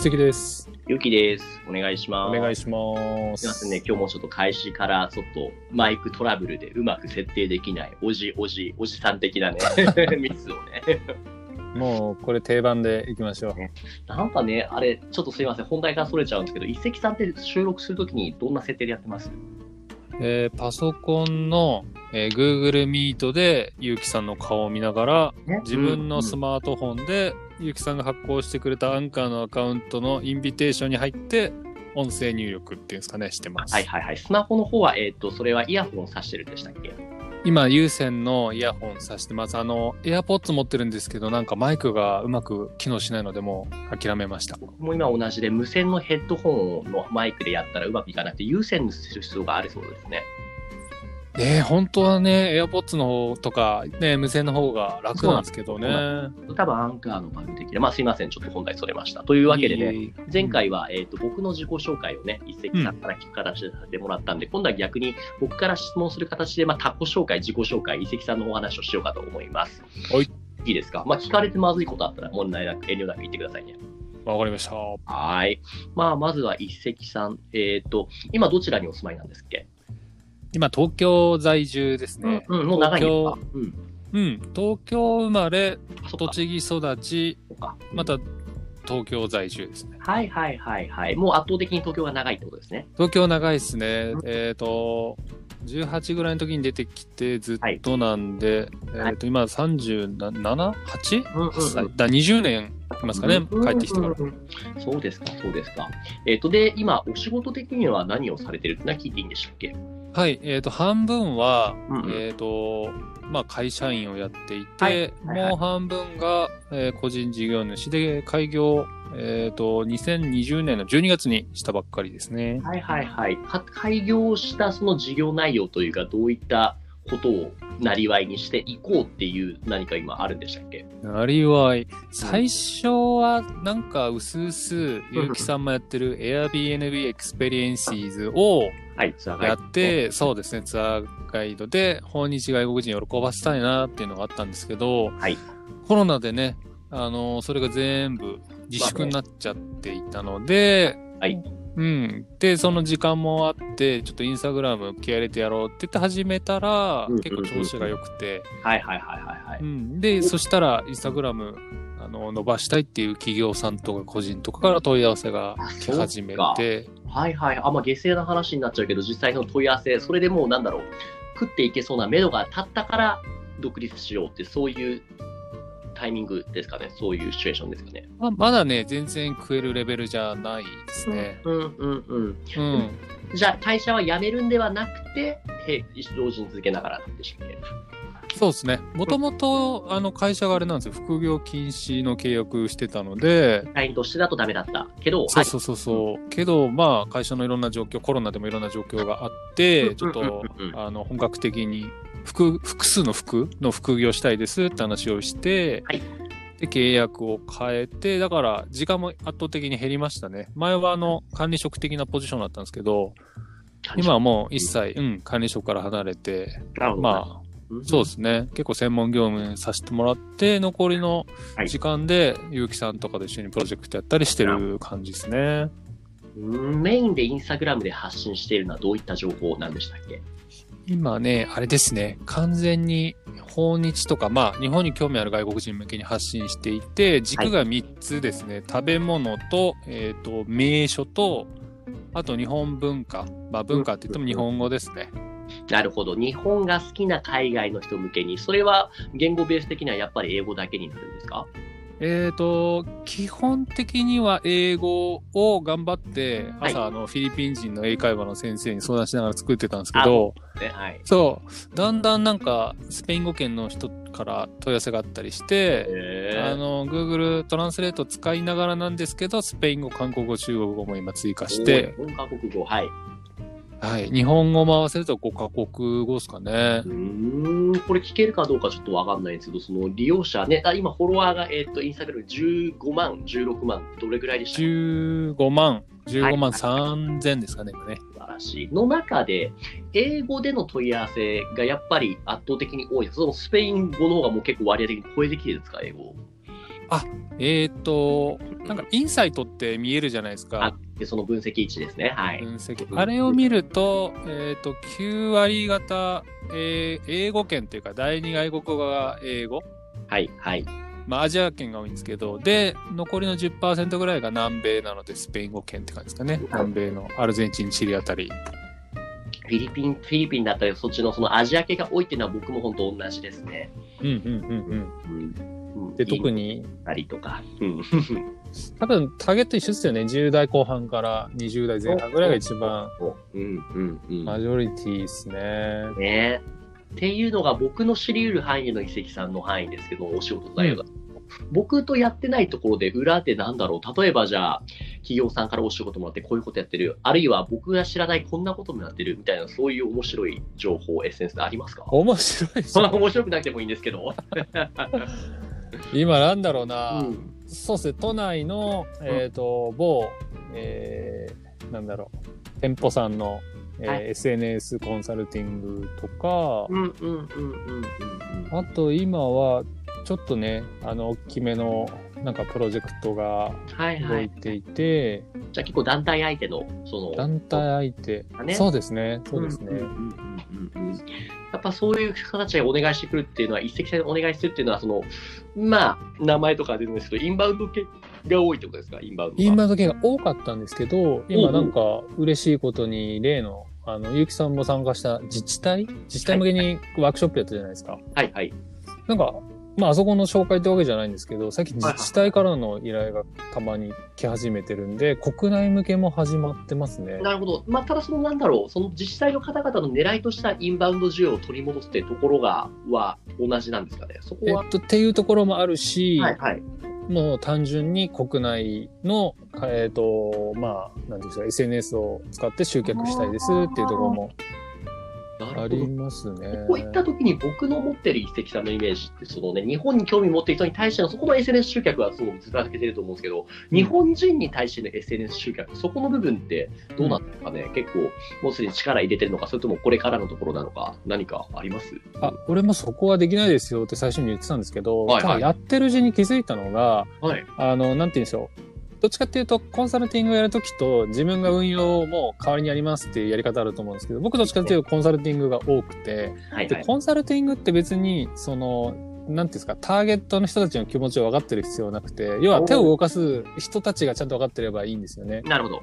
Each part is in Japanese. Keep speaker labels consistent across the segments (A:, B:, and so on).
A: 一石です。
B: ゆうきです。お願いし
A: お
B: ます。
A: 願いします。
B: すいませんね、今日もちょっと開始からちょっとマイクトラブルでうまく設定できない、おじおじ、おじさん的なね、ミスをね。
A: もうこれ定番でいきましょう。
B: なんかね、あれ、ちょっとすいません、本題からそれちゃうんですけど、一石さんって収録するときにどんな設定でやってます？
A: えーパソコンの、えー Google Meet でゆうきさんの顔を見ながら、自分のスマートフォンでゆうきさんが発行してくれたアンカーのアカウントのインビテーションに入って、音声入力っていうんですかね、してます。
B: はいはいはい。スマホの方は、えっ、と、それはイヤホン挿してるんでしたっけ？
A: 今、有線のイヤホンさしてます。あの、AirPods 持ってるんですけど、なんかマイクがうまく機能しないので、もう諦めました。
B: 僕も今同じで、無線のヘッドホンのマイクでやったらうまくいかなくて、有線にする必要があるそうですね。
A: ねえ本当はね、AirPods の方とか、ね、無線の方が楽なんですけどね。
B: 多分アンカーのバグ的で、まあすいません、ちょっと本題それました。というわけでね、前回は、えー、と僕の自己紹介をね、一石さんから聞く形でさせてもらったんで、今度は逆に僕から質問する形で、まあ、他己紹介、自己紹介、一石さんのお話をしようかと思います。
A: はい。
B: いいですか？まあ、聞かれてまずいことあったら問題なく、遠慮なく言ってくださいね。
A: わかりました。
B: はい。まあ、まずは一石さん、えっ、と、今どちらにお住まいなんですっけ？
A: 今、東京在住ですね。
B: うん、もう長い
A: 東
B: うん。
A: うん、東京生まれ、栃木育ち、また東京在住ですね。
B: はいはいはいはい。もう圧倒的に東京が長いってことですね。
A: 東京長いですね。えっ、と、18ぐらいの時に出てきてずっとなんで、
B: はい
A: えっ、と、今 37?8?
B: うんうん
A: だ20年いますかね、
B: うん
A: 帰ってきてから。
B: そうですか、そうですか。えっ、と、で、今、お仕事的には何をされてるってのは聞いていいんでしたっけ？
A: はい、えっ、と、半分は、
B: うんうん
A: えっ、と、まあ、会社員をやっていて、
B: はいはいはい
A: もう半分が、えー個人事業主で開業、えっ、と、2020年の12月にしたばっかりですね。
B: はいはいはい。か開業したその事業内容というか、どういったことをなりわいにしていこうっていう何か今あるんでしたっけ？
A: なりわい。最初は、なんか、うすうす、ゆうきさんもやってる Airbnb Experiences をや
B: ド
A: って、そうですね、ツアーガイドで訪日外国人を喜ばせたいなっていうのがあったんですけど、
B: はい。
A: コロナでね、あのそれが全部自粛になっちゃっていたので、
B: はい
A: うん。で、その時間もあって、ちょっとインスタグラム気合い入れてやろうって言って始めたら、
B: うん
A: 結構調子が良くて、
B: はいはいはいはいはい。
A: うん、で、そしたら、インスタグラム、あの、伸ばしたいっていう企業さんとか個人とかから問い合わせが来始め
B: あ
A: て、
B: はいはい。あ、まあ、下世な話になっちゃうけど、実際の問い合わせ、それでもうなんだろう、食っていけそうな目処が立ったから独立しようって、そういうタイミングですかね。そういうシチュエーションですかね。
A: まあ、まだね、全然食えるレベルじゃないですね。
B: うんうんうん。
A: うん。
B: じゃあ、会社は辞めるんではなくて、へ同時に続けながらでしたっけ
A: そうですね。もともと、あの、会社があれなんですよ。副業禁止の契約してたので、
B: 社員としてだとダメだったけど、
A: そうそうそうそう。けど、まあ、会社のいろんな状況、コロナでもいろんな状況があって、ちょっとあの、本格的に、複、複数の服の副業したいですって話をして、
B: はい。
A: で、契約を変えて、だから、時間も圧倒的に減りましたね。前は、あの、管理職的なポジションだったんですけど、今はもう一切、うん、管理職から離れて、
B: なるほど、
A: まあ、そうですね。結構専門業務させてもらって、残りの
B: はい。
A: 時間で、ゆうきさんとかと一緒にプロジェクトやったりしてる感じですね。
B: うんメインでインスタグラムで発信しているのはどういった情報なんでしたっけ？
A: 今ね、あれですね、完全に訪日とか、まあ、日本に興味ある外国人向けに発信していて、軸が3つですね、食べ物と、えっ、と、名所と、あと日本文化。まあ、文化って言っても日本語ですね。
B: なるほど。日本が好きな海外の人向けに、それは言語ベース的にはやっぱり英語だけになるんですか？
A: えっ、と、基本的には英語を頑張って、
B: はい。
A: 朝、あの、フィリピン人の英会話の先生に相談しながら作ってたんですけど、
B: ね、はい。
A: そう、だんだんなんか、スペイン語圏の人から問い合わせがあったりして、あ
B: へ
A: の、Google トランスレート使いながらなんですけど、スペイン語、韓国語、中国語も今追加して、
B: 4カ国語、はい。
A: はい、日本語も合わせると5カ国語ですかね
B: う。ーん、これ聞けるかどうかちょっとわかんないんですけど、その利用者ね、あ今フォロワーが、えっ、と、インスタグラム15万、16万、どれぐらいでした
A: ？15万、15万3000ですかね、今ね。
B: 素晴らしい。の中で、英語での問い合わせがやっぱり圧倒的に多い。そのスペイン語の方がもう結構割合的に超えてきてるんですか、英語。
A: えっ、と、なんかインサイトって見えるじゃないです
B: あ
A: か。
B: でその分析位置ですね。はい。
A: 分析
B: う。ん
A: あれを見ると、えっ、と、9割方、えー英語圏っていうか、第二外国語が英語。
B: はい。はい。
A: まあ、アジア圏が多いんですけど、で、残りの10%ぐらいが南米なので、スペイン語圏って感じですかね。南米のアルゼンチン、チリあたり。
B: フィリピン、フィリピンだったり、そっちのそのアジア系が多いっていうのは僕も本当同じですね。
A: うんうんうんうん。
B: うん。うん
A: で、特
B: に。
A: に、
B: たりとか。うん。
A: 多分ターゲット一緒ですよね。10代後半から20代前半ぐらいが一番
B: うんうんうん。
A: マジョリティですね。
B: ねっていうのが僕の知り得る範囲の遺跡さんの範囲ですけど、お仕事内容だと。僕とやってないところで裏でなんだろう。例えばじゃあ、企業さんからお仕事もらってこういうことやってる。あるいは僕が知らないこんなこともやってるみたいな、そういう面白い情報、エッセンスでありますか？
A: 面白い
B: そんな
A: ね。
B: 面白くなくてもいいんですけど。
A: 今なんだろうな。
B: うん。
A: そうですね、都内の、えっ、と、某、えー、なんだろう、店舗さんの、えー
B: はい。
A: SNS コンサルティングとか。あと今は、ちょっとね、あの、大きめの、なんかプロジェクトが
B: はいはい。
A: 動いていて、
B: じゃあ結構団体相手の、その、
A: 団体相手、
B: ね
A: そうですね、そうですね。
B: やっぱそういう形でお願いしてくるっていうのは、一石先お願いするっていうのは、その、まあ、名前とか出るんですけど、インバウンド系が多いってことですか、インバウンドは。
A: インバウンド系が多かったんですけど、今なんか嬉しいことに、例の、あの、ゆうきさんも参加した自治体？自治体向けにワークショップやったじゃないですか。
B: はいはい。
A: なんか、まあ、あそこの紹介ってわけじゃないんですけど、最近
B: はいはい
A: 自治体からの依頼がたまに来始めてるんで、国内向けも始まってますね。
B: なるほど。まあ、ただそのなんだろう、その自治体の方々の狙いとしたインバウンド需要を取り戻すっていうところが、は同じなんですかね？そこは。
A: えっと、っていうところもあるし、
B: はいはい。
A: もう単純に国内の、えっ、と、まあ、なんていうんですか、SNS を使って集客したいですっていうところもあり。ますね。
B: こういった時に僕の持ってる一石さんのイメージって、そのね、日本に興味持ってる人に対してのそこの SNS 集客はそのずらけてると思うんですけど、日本人に対しての SNS 集客、そこの部分ってどうなんですかね、結構、もうすでに力入れてるのか、それともこれからのところなのか、何かあります？
A: あ、俺もそこはできないですよって最初に言ってたんですけど、
B: はいはい
A: やってるうちに気づいたのが、
B: はい。
A: あの、なんて言うんでしょう。どっちかっていうと、コンサルティングをやるときと、自分が運用も代わりにやりますっていうやり方あると思うんですけど、僕どっちかっていうとコンサルティングが多くて、で、
B: はいはい。
A: コンサルティングって別に、その、なんていうんですか、ターゲットの人たちの気持ちを分かってる必要はなくて、要は手を動かす人たちがちゃんと分かってればいいんですよね。
B: なるほど。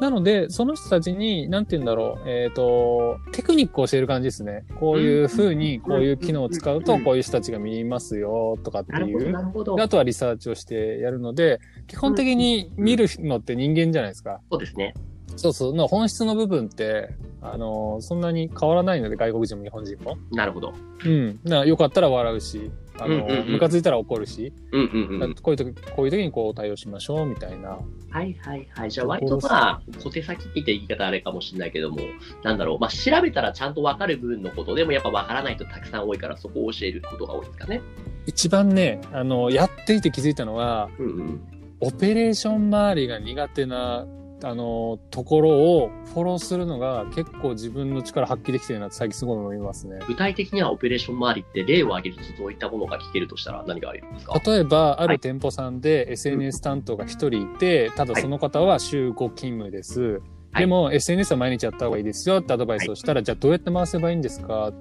A: なので、その人たちに、なんて言うんだろう、えっ、と、テクニックを教える感じですね。こういう風に、こういう機能を使うと、こういう人たちが見ますよ、とかって
B: なるほど、
A: いう。
B: なるほど
A: で。あとはリサーチをしてやるので、基本的に見るのって人間じゃないですか。
B: そうですね。
A: そうそう。の本質の部分って、あの、そんなに変わらないので、外国人も日本人も。
B: なるほど。
A: うん。なよかったら笑うし、あの、
B: うんうんうん
A: ムカついたら怒るし、
B: うんうんうん。
A: こういう時、こういう時にこう対応しましょう、みたいな。
B: はいはいはい。じゃあ割とまあ、小手先って言って言い方あれかもしれないけども、なんだろう。まあ調べたらちゃんとわかる部分のことでもやっぱわからない人たくさん多いからそこを教えることが多いですかね。
A: 一番ね、あの、やっていて気づいたのは、
B: うんうん。
A: オペレーション周りが苦手な、あの、ところをフォローするのが結構自分の力発揮できてるなって最近すごい思いますね。
B: 具体的にはオペレーション周りって例を挙げるとどういったものが聞けるとしたら何がありますか？
A: 例えば、あ
B: はい
A: る店舗さんで SNS 担当が一人いて、ただその方は週5勤務です。
B: はい。
A: でも、SNS は毎日やった方がいいですよってアドバイスをしたら、じゃあどうやって回せばいいんですか？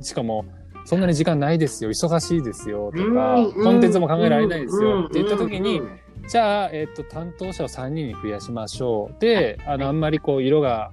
A: しかも、そんなに時間ないですよ、忙しいですよ、とか、コンテンツも考えられないですよって言った時に、じゃあ、えっ、と、担当者を3人に増やしましょう。で、あの、あんまりこう、色が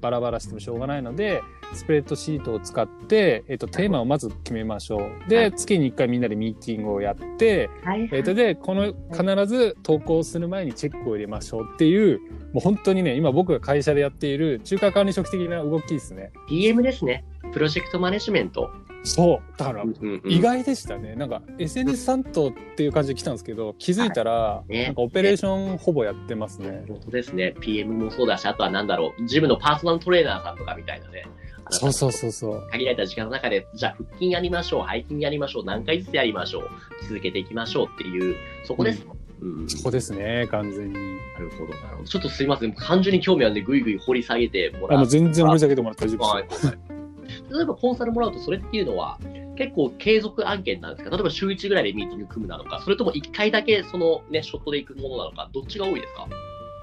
A: バラバラしてもしょうがないので、スプレッドシートを使って、えっ、と、テーマをまず決めましょう。
B: は
A: で、
B: い
A: 月に1回みんなでミーティングをやって、
B: はい
A: えっ、と、で、この、必ず投稿する前にチェックを入れましょうっていう、もう本当にね、今僕が会社でやっている中華管理職的な動きですね。
B: PM ですね。プロジェクトマネジメント。
A: そう。だから、
B: うんうん
A: 意外でしたね。なんか SNS 担当っていう感じで来たんですけど、気づいたら、
B: いね
A: なんかオペレーションほぼやってますね。
B: 本当ですね。PM もそうだし、あとはなんだろう、ジムのパーソナルトレーナーさんとかみたいなね。
A: そうそうそうそう。
B: 限られた時間の中で、じゃあ腹筋やりましょう、背筋やりましょう、何回ずつやりましょう、続けていきましょうっていう、そこです。うん、
A: そこですね、完全に。
B: なるほど、なるほど。ちょっとすいません、単純に興味あるんで、ぐいぐい掘り下げても
A: あ、もう
B: らう。
A: 全然盛り下げてもらって大丈夫
B: はい
A: ですよ。
B: 例えばコンサルもらうと、それっていうのは、結構継続案件なんですか？例えば週1ぐらいでミーティング組むなのか、それとも1回だけそのね、ショットで行くものなのか、どっちが多いですか？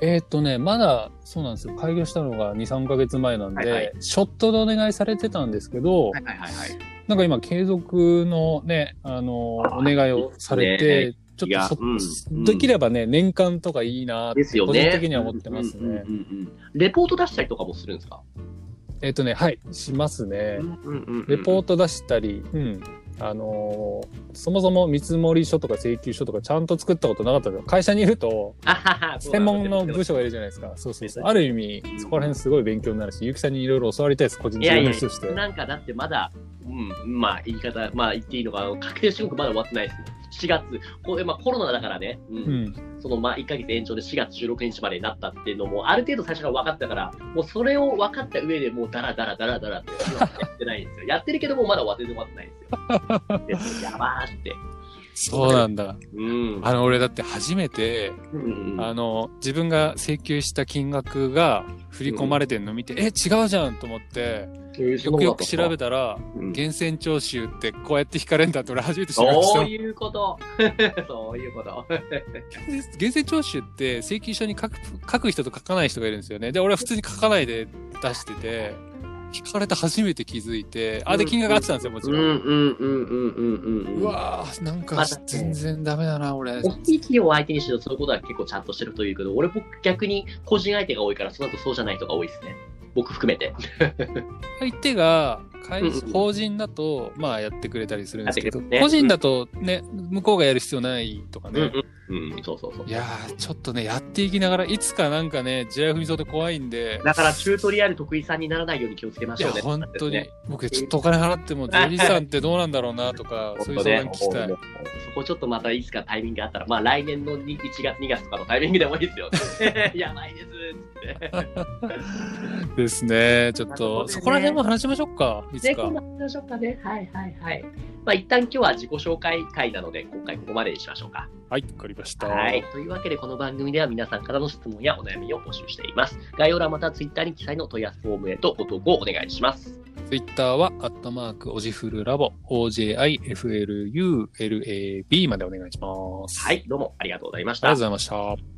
A: えーっとね、まだ、そうなんですよ。開業したのが2、3ヶ月前なんで、
B: はいはい
A: ショットでお願いされてたんですけど、
B: はいはいはいはい。
A: なんか今、継続のね、あの、
B: あ
A: お願いをされ
B: いい
A: て、ちょっとそ、
B: うん
A: できればね、年間とかいいなって。個人的には思ってますね。
B: うんうんうんうんレポート出したりとかもするんですか？
A: えーっとね、はい、しますね。レ
B: レ
A: ポート出したり、うん。あのーそもそも見積書とか請求書とかちゃんと作ったことなかったんですよ。会社にいると、専門の部署がいるじゃないですか。そうそうそう。ある意味、そこら辺すごい勉強になるし、ゆきさんにいろいろ教わりたいです、個人的
B: いやいや
A: な話として。
B: なんかだってまだ、うん、まあ言い方、まあ言っていいのか、確定申告まだ終わってないですもん。4月、これまあコロナだからね、うん
A: うん。
B: そのまあ1ヶ月延長で4月16日までになったっていうのも、ある程度最初から分かったから、もうそれを分かった上でもうダラダラダラダラってやってないんですよ。やってるけどもまだ終わってないんですよ。でやばーって。
A: そうなんだ。
B: うん。
A: あの、俺だって初めて、
B: うんうん
A: あの、自分が請求した金額が振り込まれてんの見て、え、違うじゃんと思って、よくよく調べ
B: た、
A: たら、
B: うん
A: 源泉徴収ってこうやって引かれんだって俺初めて知りました。
B: そういうこと。そういうこと。
A: 源泉徴収って請求書に書く書く人と書かない人がいるんですよね。で、俺は普通に書かないで出してて、引かれて初めて気づいて、あ、で、金額合ってたんですよ、もちろん。
B: うんうんうんうんうんうん。
A: うわぁ、なんか全然ダメだな、俺。
B: 大きい企業を相手にしてるとそういうことは結構ちゃんとしてるというけど、俺僕逆に個人相手が多いから、その後そうじゃない人が多いですね。僕含めて。
A: 相手が法人だと、まあやってくれたりするんですけど、個人だとね、向こうがやる必要ないとかね。
B: うんうん。うん、そうそうそう
A: い。やー、ちょっとね、やっていきながら、いつかなんかね、地雷踏みそうで怖いんで、
B: だからチュートリアル得意さんにならないように気をつけま
A: いや、
B: しょうね。
A: 本当に
B: ね、
A: 僕ちょっとお金払っても、税理士さんってどうなんだろうなとか、そういう相談聞きたい
B: そこちょっとまたいつかタイミングがあったら、まあ来年の1月、2月とかのタイミングでもいいですよ。やばいですって。
A: ですね。ちょっと、そこら辺も話しましょうか。いつ
B: で、
A: か
B: 今。度話しましょうかね。はいはいはい。まあ一旦今日は自己紹介会なので、今回ここまでにしましょうか。
A: はい、わかりました。
B: はい。というわけで、この番組では皆さんからの質問やお悩みを募集しています。概要欄または Twitter に記載の問い合わせフォームへとご投稿お願いします。
A: ツイッターは、アットマーク、オジフルラボ、OJIFLULAB までお願いします。
B: はい。どうもありがとうございました
A: ありがとうご。ざいました。